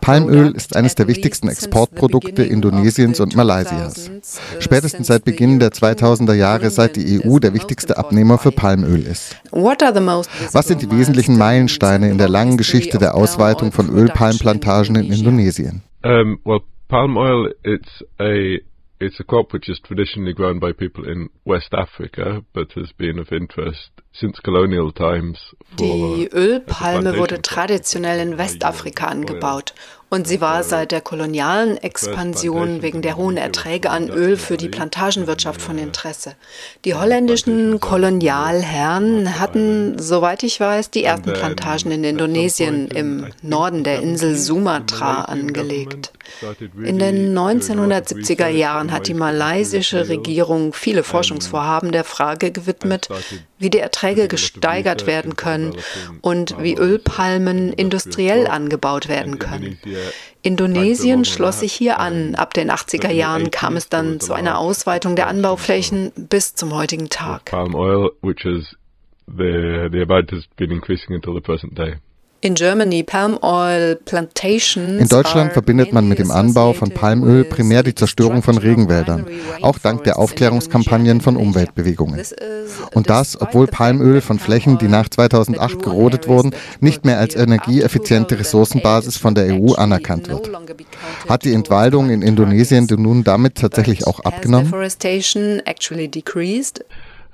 Palmöl ist eines der wichtigsten Exportprodukte Indonesiens und Malaysias. Spätestens seit Beginn der 2000er Jahre, seit die EU der wichtigste Abnehmer für Palmöl ist. Was sind die wesentlichen Meilensteine in der langen Geschichte der Ausweitung von Ölpalmplantagen in Indonesien? Um, well, palm oil, it's a it's a crop which is traditionally grown by people in West Africa, but has been of interest. Die Ölpalme wurde traditionell in Westafrika angebaut. Und sie war seit der kolonialen Expansion wegen der hohen Erträge an Öl für die Plantagenwirtschaft von Interesse. Die holländischen Kolonialherren hatten, soweit ich weiß, die ersten Plantagen in Indonesien im Norden der Insel Sumatra angelegt. In den 1970er Jahren hat die malaysische Regierung viele Forschungsvorhaben der Frage gewidmet, wie die Erträge gesteigert werden können und wie Ölpalmen industriell angebaut werden können. Indonesien schloss sich hier an. Ab den 80er Jahren kam es dann zu einer Ausweitung der Anbauflächen bis zum heutigen Tag. Palm oil, which is the, the amount has been increasing until the present day. In Germany, palm oil plantations In Deutschland verbindet man mit dem Anbau von Palmöl primär die Zerstörung von Regenwäldern, auch dank der Aufklärungskampagnen von Umweltbewegungen. Und das, obwohl Palmöl von Flächen, die nach 2008 gerodet wurden, nicht mehr als energieeffiziente Ressourcenbasis von der EU anerkannt wird. Hat die Entwaldung in Indonesien nun damit tatsächlich auch abgenommen?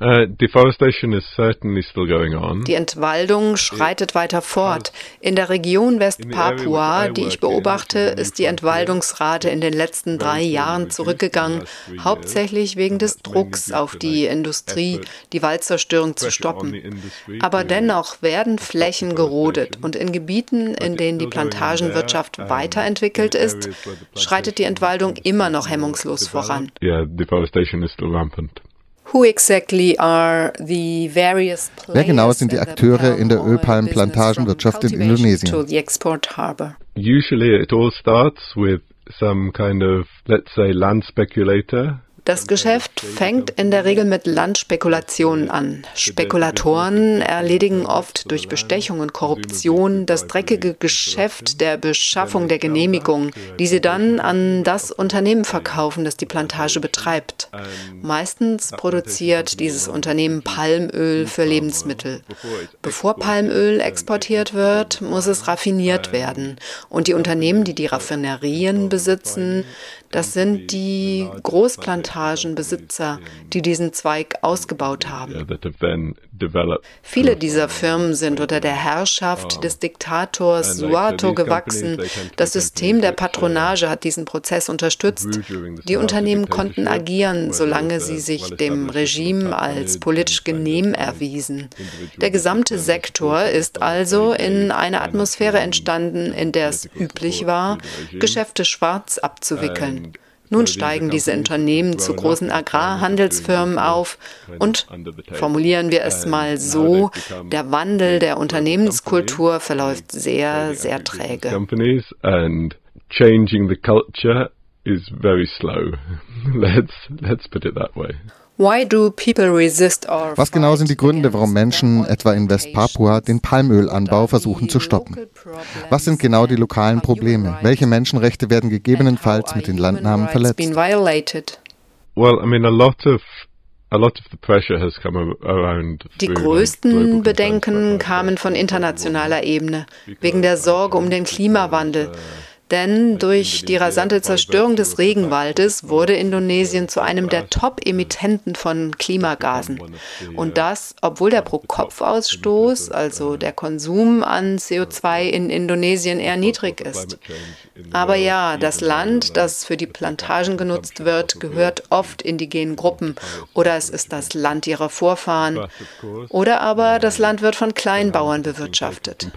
Uh, deforestation is certainly still going on. Die Entwaldung schreitet weiter fort. In der Region West-Papua, die ich beobachte, ist die Entwaldungsrate in den letzten drei Jahren zurückgegangen, hauptsächlich wegen des Drucks auf die Industrie, die Waldzerstörung zu stoppen. Aber dennoch werden Flächen gerodet und in Gebieten, in denen die Plantagenwirtschaft weiterentwickelt ist, schreitet die Entwaldung immer noch hemmungslos voran. Yeah, deforestation is still rampant. Wer genau sind die Akteure in der Ölpalmplantagenwirtschaft in Indonesien? Usually it all starts with some kind of, let's say, land speculator das Geschäft fängt in der Regel mit Landspekulationen an. Spekulatoren erledigen oft durch Bestechung und Korruption das dreckige Geschäft der Beschaffung der Genehmigungen, die sie dann an das Unternehmen verkaufen, das die Plantage betreibt. Meistens produziert dieses Unternehmen Palmöl für Lebensmittel. Bevor Palmöl exportiert wird, muss es raffiniert werden. Und die Unternehmen, die die Raffinerien besitzen, das sind die Großplantagenbesitzer, die diesen Zweig ausgebaut haben. Viele dieser Firmen sind unter der Herrschaft des Diktators Suarto gewachsen. Das System der Patronage hat diesen Prozess unterstützt. Die Unternehmen konnten agieren, solange sie sich dem Regime als politisch genehm erwiesen. Der gesamte Sektor ist also in einer Atmosphäre entstanden, in der es üblich war, Geschäfte schwarz abzuwickeln. Nun steigen diese Unternehmen zu großen Agrarhandelsfirmen auf und, formulieren wir es mal so, der Wandel der Unternehmenskultur verläuft sehr, sehr träge. Changing the culture is very slow. let's, let's put it that way. Was genau sind die Gründe, warum Menschen etwa in West-Papua den Palmölanbau versuchen zu stoppen? Was sind genau die lokalen Probleme? Welche Menschenrechte werden gegebenenfalls mit den Landnahmen verletzt? Well, I mean, a lot of die größten Bedenken kamen von internationaler Ebene, wegen der Sorge um den Klimawandel. Denn durch die rasante Zerstörung des Regenwaldes wurde Indonesien zu einem der Top-Emittenten von Klimagasen. Und das, obwohl der Pro-Kopf-Ausstoß, also der Konsum an CO2 in Indonesien eher niedrig ist. Aber ja, das Land, das für die Plantagen genutzt wird, gehört oft indigenen Gruppen oder es ist das Land ihrer Vorfahren oder aber das Land wird von Kleinbauern bewirtschaftet.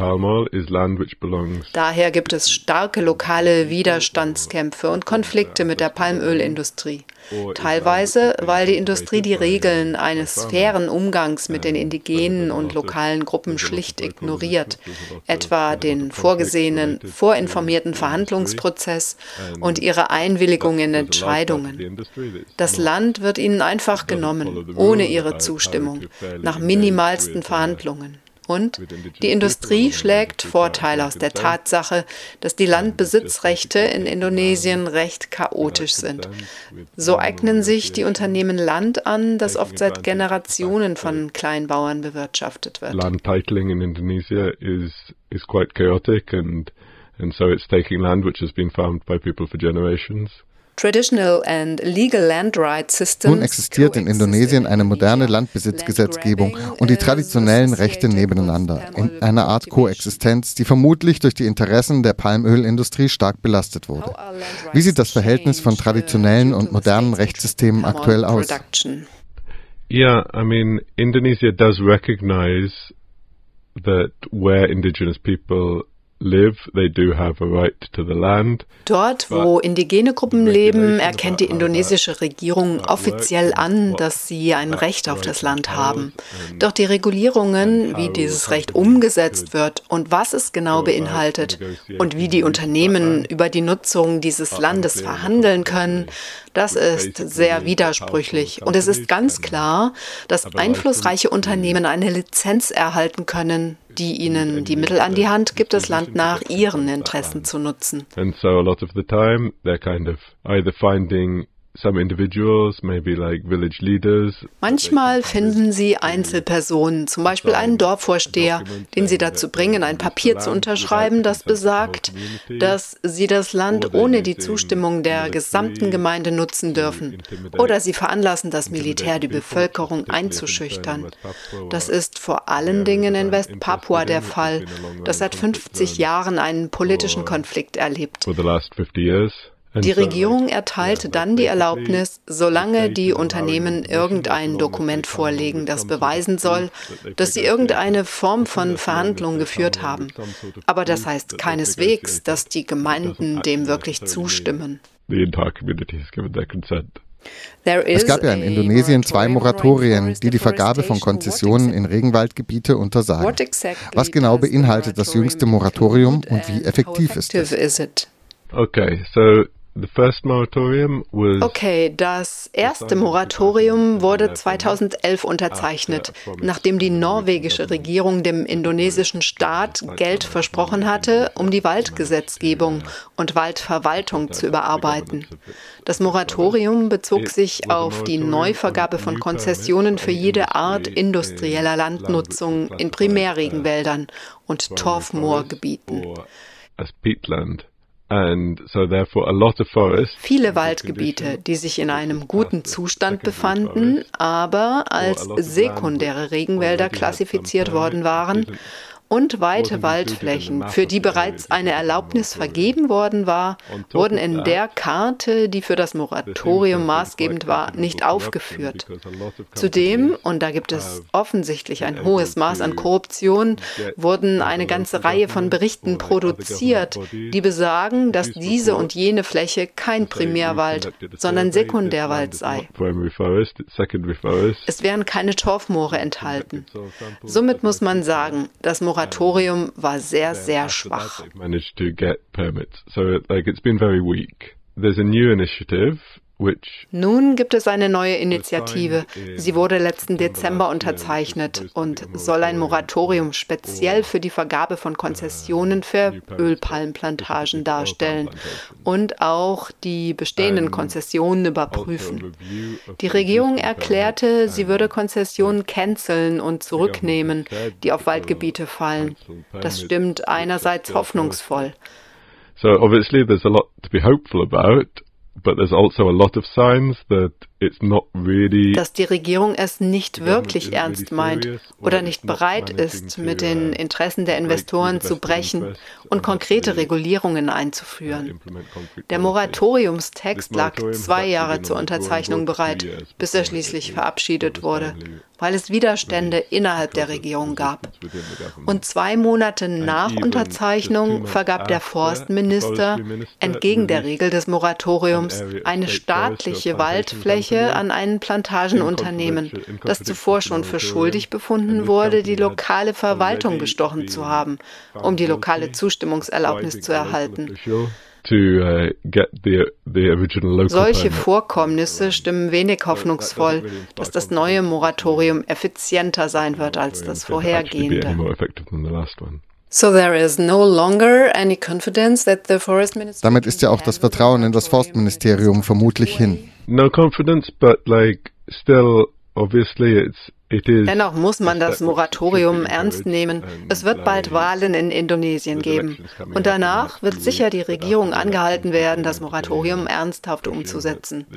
Daher gibt es starke lokale Widerstandskämpfe und Konflikte mit der Palmölindustrie. Teilweise, weil die Industrie die Regeln eines fairen Umgangs mit den indigenen und lokalen Gruppen schlicht ignoriert, etwa den vorgesehenen, vorinformierten Verhandlungsprozess und ihre Einwilligung in Entscheidungen. Das Land wird ihnen einfach genommen, ohne ihre Zustimmung, nach minimalsten Verhandlungen. Und die Industrie schlägt Vorteile aus der Tatsache, dass die Landbesitzrechte in Indonesien recht chaotisch sind. So eignen sich die Unternehmen Land an, das oft seit Generationen von Kleinbauern bewirtschaftet wird. Land titling in Indonesia is is quite chaotic and and so it's taking land which has been farmed by people for generations. Nun existiert in Indonesien eine moderne Landbesitzgesetzgebung und die traditionellen Rechte nebeneinander in einer Art Koexistenz, die vermutlich durch die Interessen der Palmölindustrie stark belastet wurde. Wie sieht das Verhältnis von traditionellen und modernen Rechtssystemen aktuell aus? Yeah, I mean, Indonesia does recognize that where indigenous people Dort, wo indigene Gruppen leben, erkennt die indonesische Regierung offiziell an, dass sie ein Recht auf das Land haben. Doch die Regulierungen, wie dieses Recht umgesetzt wird und was es genau beinhaltet und wie die Unternehmen über die Nutzung dieses Landes verhandeln können, das ist sehr widersprüchlich. Und es ist ganz klar, dass einflussreiche Unternehmen eine Lizenz erhalten können, die ihnen die Mittel an die Hand gibt, das Land nach ihren Interessen zu nutzen. And so a lot of the time they're kind of either finding Manchmal finden sie Einzelpersonen, zum Beispiel einen Dorfvorsteher, den sie dazu bringen, ein Papier zu unterschreiben, das besagt, dass sie das Land ohne die Zustimmung der gesamten Gemeinde nutzen dürfen. Oder sie veranlassen das Militär, die Bevölkerung einzuschüchtern. Das ist vor allen Dingen in West-Papua der Fall, das seit 50 Jahren einen politischen Konflikt erlebt. Die Regierung erteilt dann die Erlaubnis, solange die Unternehmen irgendein Dokument vorlegen, das beweisen soll, dass sie irgendeine Form von Verhandlung geführt haben. Aber das heißt keineswegs, dass die Gemeinden dem wirklich zustimmen. Es gab ja in Indonesien zwei Moratorien, die die Vergabe von Konzessionen in Regenwaldgebiete untersagen. Was genau beinhaltet das jüngste Moratorium und wie effektiv ist es? Okay, so Okay, das erste Moratorium wurde 2011 unterzeichnet, nachdem die norwegische Regierung dem indonesischen Staat Geld versprochen hatte, um die Waldgesetzgebung und Waldverwaltung zu überarbeiten. Das Moratorium bezog sich auf die Neuvergabe von Konzessionen für jede Art industrieller Landnutzung in Primärregenwäldern und Torfmoorgebieten. Viele Waldgebiete, die sich in einem guten Zustand befanden, aber als sekundäre Regenwälder klassifiziert worden waren und weite Waldflächen, für die bereits eine Erlaubnis vergeben worden war, wurden in der Karte, die für das Moratorium maßgebend war, nicht aufgeführt. Zudem, und da gibt es offensichtlich ein hohes Maß an Korruption, wurden eine ganze Reihe von Berichten produziert, die besagen, dass diese und jene Fläche kein Primärwald, sondern Sekundärwald sei. Es wären keine Torfmoore enthalten. Somit muss man sagen, das Moratorium Moratorium war sehr, sehr schwach. There's a new initiative nun gibt es eine neue Initiative. Sie wurde letzten Dezember unterzeichnet und soll ein Moratorium speziell für die Vergabe von Konzessionen für Ölpalmplantagen darstellen und auch die bestehenden Konzessionen überprüfen. Die Regierung erklärte, sie würde Konzessionen canceln und zurücknehmen, die auf Waldgebiete fallen. Das stimmt einerseits hoffnungsvoll. So obviously there's a lot to be hopeful about, but there's also a lot of signs that dass die Regierung es nicht wirklich ernst meint oder nicht bereit ist, mit den Interessen der Investoren zu brechen und konkrete Regulierungen einzuführen. Der Moratoriumstext lag zwei Jahre zur Unterzeichnung bereit, bis er schließlich verabschiedet wurde, weil es Widerstände innerhalb der Regierung gab. Und zwei Monate nach Unterzeichnung vergab der Forstminister entgegen der Regel des Moratoriums eine staatliche Waldfläche Fläche an ein Plantagenunternehmen, das zuvor schon für schuldig befunden wurde, die lokale Verwaltung bestochen zu haben, um die lokale Zustimmungserlaubnis zu erhalten. Uh, Solche Vorkommnisse stimmen wenig hoffnungsvoll, dass das neue Moratorium effizienter sein wird als das vorhergehende. Damit ist ja auch das Vertrauen in das Forstministerium vermutlich hin. No confidence, but like still obviously it's Dennoch muss man das Moratorium ernst nehmen. Es wird bald Wahlen in Indonesien geben. Und danach wird sicher die Regierung angehalten werden, das Moratorium ernsthaft umzusetzen.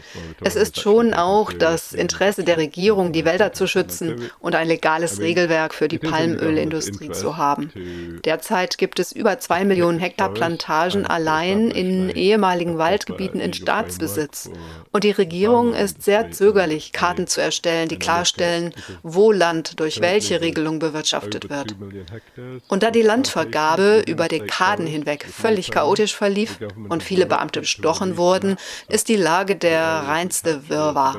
Es ist schon auch das Interesse der Regierung, die Wälder zu schützen und ein legales Regelwerk für die Palmölindustrie zu haben. Derzeit gibt es über zwei Millionen Hektar Plantagen allein in ehemaligen Waldgebieten in Staatsbesitz. Und die Regierung ist sehr zögerlich, Karten zu erstellen, die klarstellen, wo Land durch welche Regelung bewirtschaftet wird. Und da die Landvergabe über Dekaden hinweg völlig chaotisch verlief und viele Beamte bestochen wurden, ist die Lage der reinste Wirrwarr.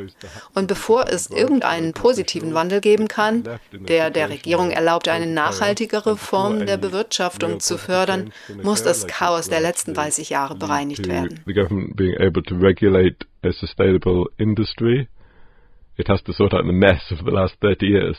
Und bevor es irgendeinen positiven Wandel geben kann, der der Regierung erlaubt, eine nachhaltigere Form der Bewirtschaftung zu fördern, muss das Chaos der letzten 30 Jahre bereinigt werden. It has to sort out the mess of the last 30 years.